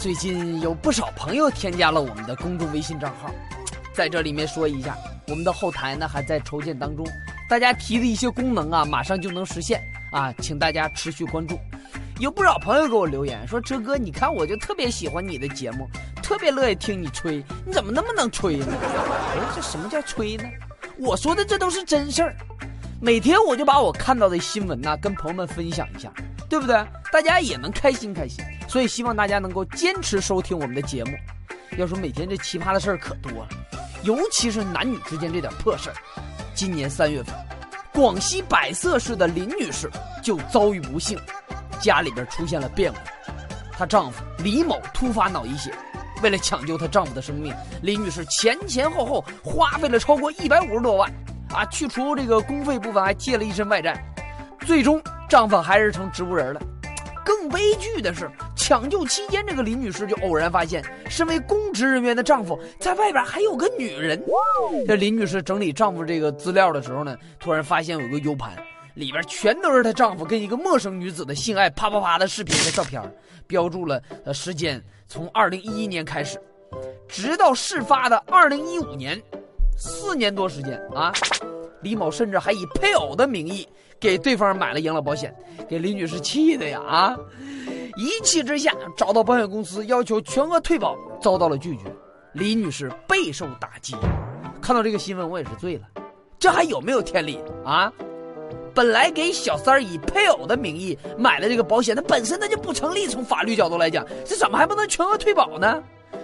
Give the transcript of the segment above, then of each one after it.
最近有不少朋友添加了我们的公众微信账号，在这里面说一下，我们的后台呢还在筹建当中，大家提的一些功能啊，马上就能实现啊，请大家持续关注。有不少朋友给我留言说：“哲哥，你看我就特别喜欢你的节目，特别乐意听你吹，你怎么那么能吹呢？”哎：“这什么叫吹呢？我说的这都是真事儿。每天我就把我看到的新闻呐跟朋友们分享一下，对不对？大家也能开心开心。所以希望大家能够坚持收听我们的节目。要说每天这奇葩的事儿可多了，尤其是男女之间这点破事儿。今年三月份，广西百色市的林女士就遭遇不幸。家里边出现了变故，她丈夫李某突发脑溢血，为了抢救她丈夫的生命，林女士前前后后花费了超过一百五十多万，啊，去除这个公费部分还借了一身外债，最终丈夫还是成植物人了。更悲剧的是，抢救期间，这个林女士就偶然发现，身为公职人员的丈夫在外边还有个女人。这林女士整理丈夫这个资料的时候呢，突然发现有个 U 盘。里边全都是她丈夫跟一个陌生女子的性爱啪啪啪的视频和照片，标注了呃时间从二零一一年开始，直到事发的二零一五年，四年多时间啊！李某甚至还以配偶的名义给对方买了养老保险，给李女士气的呀啊！一气之下找到保险公司要求全额退保，遭到了拒绝，李女士备受打击。看到这个新闻我也是醉了，这还有没有天理啊？本来给小三儿以配偶的名义买的这个保险，它本身它就不成立。从法律角度来讲，这怎么还不能全额退保呢？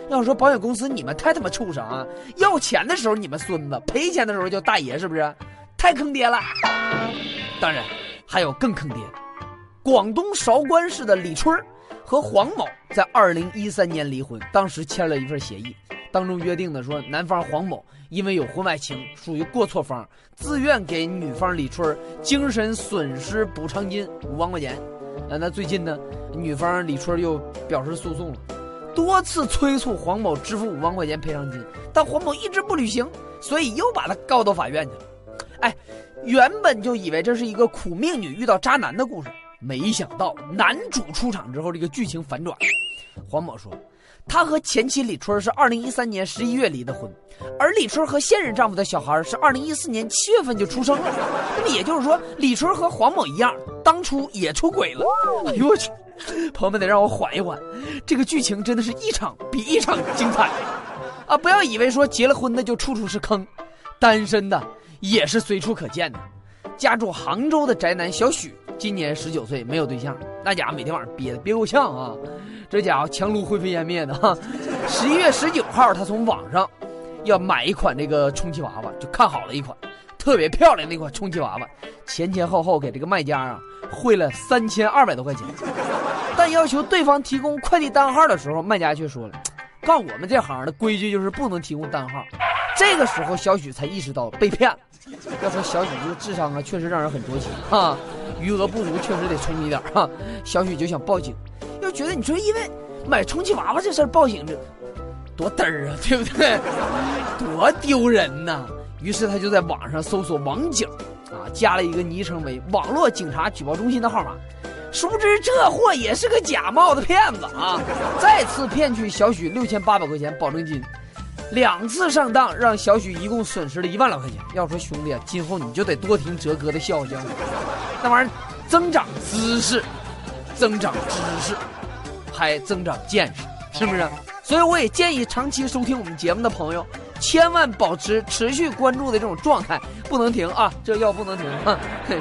要说保险公司，你们太他妈畜生啊！要钱的时候你们孙子，赔钱的时候叫大爷，是不是？太坑爹了！当然，还有更坑爹。广东韶关市的李春和黄某在二零一三年离婚，当时签了一份协议。当中约定的说，男方黄某因为有婚外情，属于过错方，自愿给女方李春精神损失补偿金五万块钱。啊，那最近呢，女方李春又表示诉讼了，多次催促黄某支付五万块钱赔偿金，但黄某一直不履行，所以又把他告到法院去了。哎，原本就以为这是一个苦命女遇到渣男的故事，没想到男主出场之后，这个剧情反转。黄某说。他和前妻李春是二零一三年十一月离的婚，而李春和现任丈夫的小孩是二零一四年七月份就出生了。那么也就是说，李春和黄某一样，当初也出轨了。哎呦我去！朋友们得让我缓一缓，这个剧情真的是一场比一场精彩啊！不要以为说结了婚的就处处是坑，单身的也是随处可见的。家住杭州的宅男小许，今年十九岁，没有对象，那家伙每天晚上憋的憋够呛啊。这家伙强撸灰飞烟灭的哈！十一月十九号，他从网上要买一款这个充气娃娃，就看好了一款特别漂亮的一款充气娃娃，前前后后给这个卖家啊汇了三千二百多块钱，但要求对方提供快递单号的时候，卖家却说了：“干我们这行的规矩就是不能提供单号。”这个时候，小许才意识到被骗了。要说小许这个智商啊，确实让人很着急哈，余额不足确实得充一点哈。小许就想报警。又觉得你说因为买充气娃娃这事儿报警这多嘚儿啊，对不对？多丢人呐！于是他就在网上搜索网警，啊，加了一个昵称为“网络警察举报中心”的号码。殊不知这货也是个假冒的骗子啊！再次骗取小许六千八百块钱保证金，两次上当让小许一共损失了一万来块钱。要说兄弟啊，今后你就得多听哲哥的笑话讲，那玩意儿增长知识，增长知识。还增长见识，是不是？所以我也建议长期收听我们节目的朋友，千万保持持续关注的这种状态，不能停啊！这药不能停啊！行。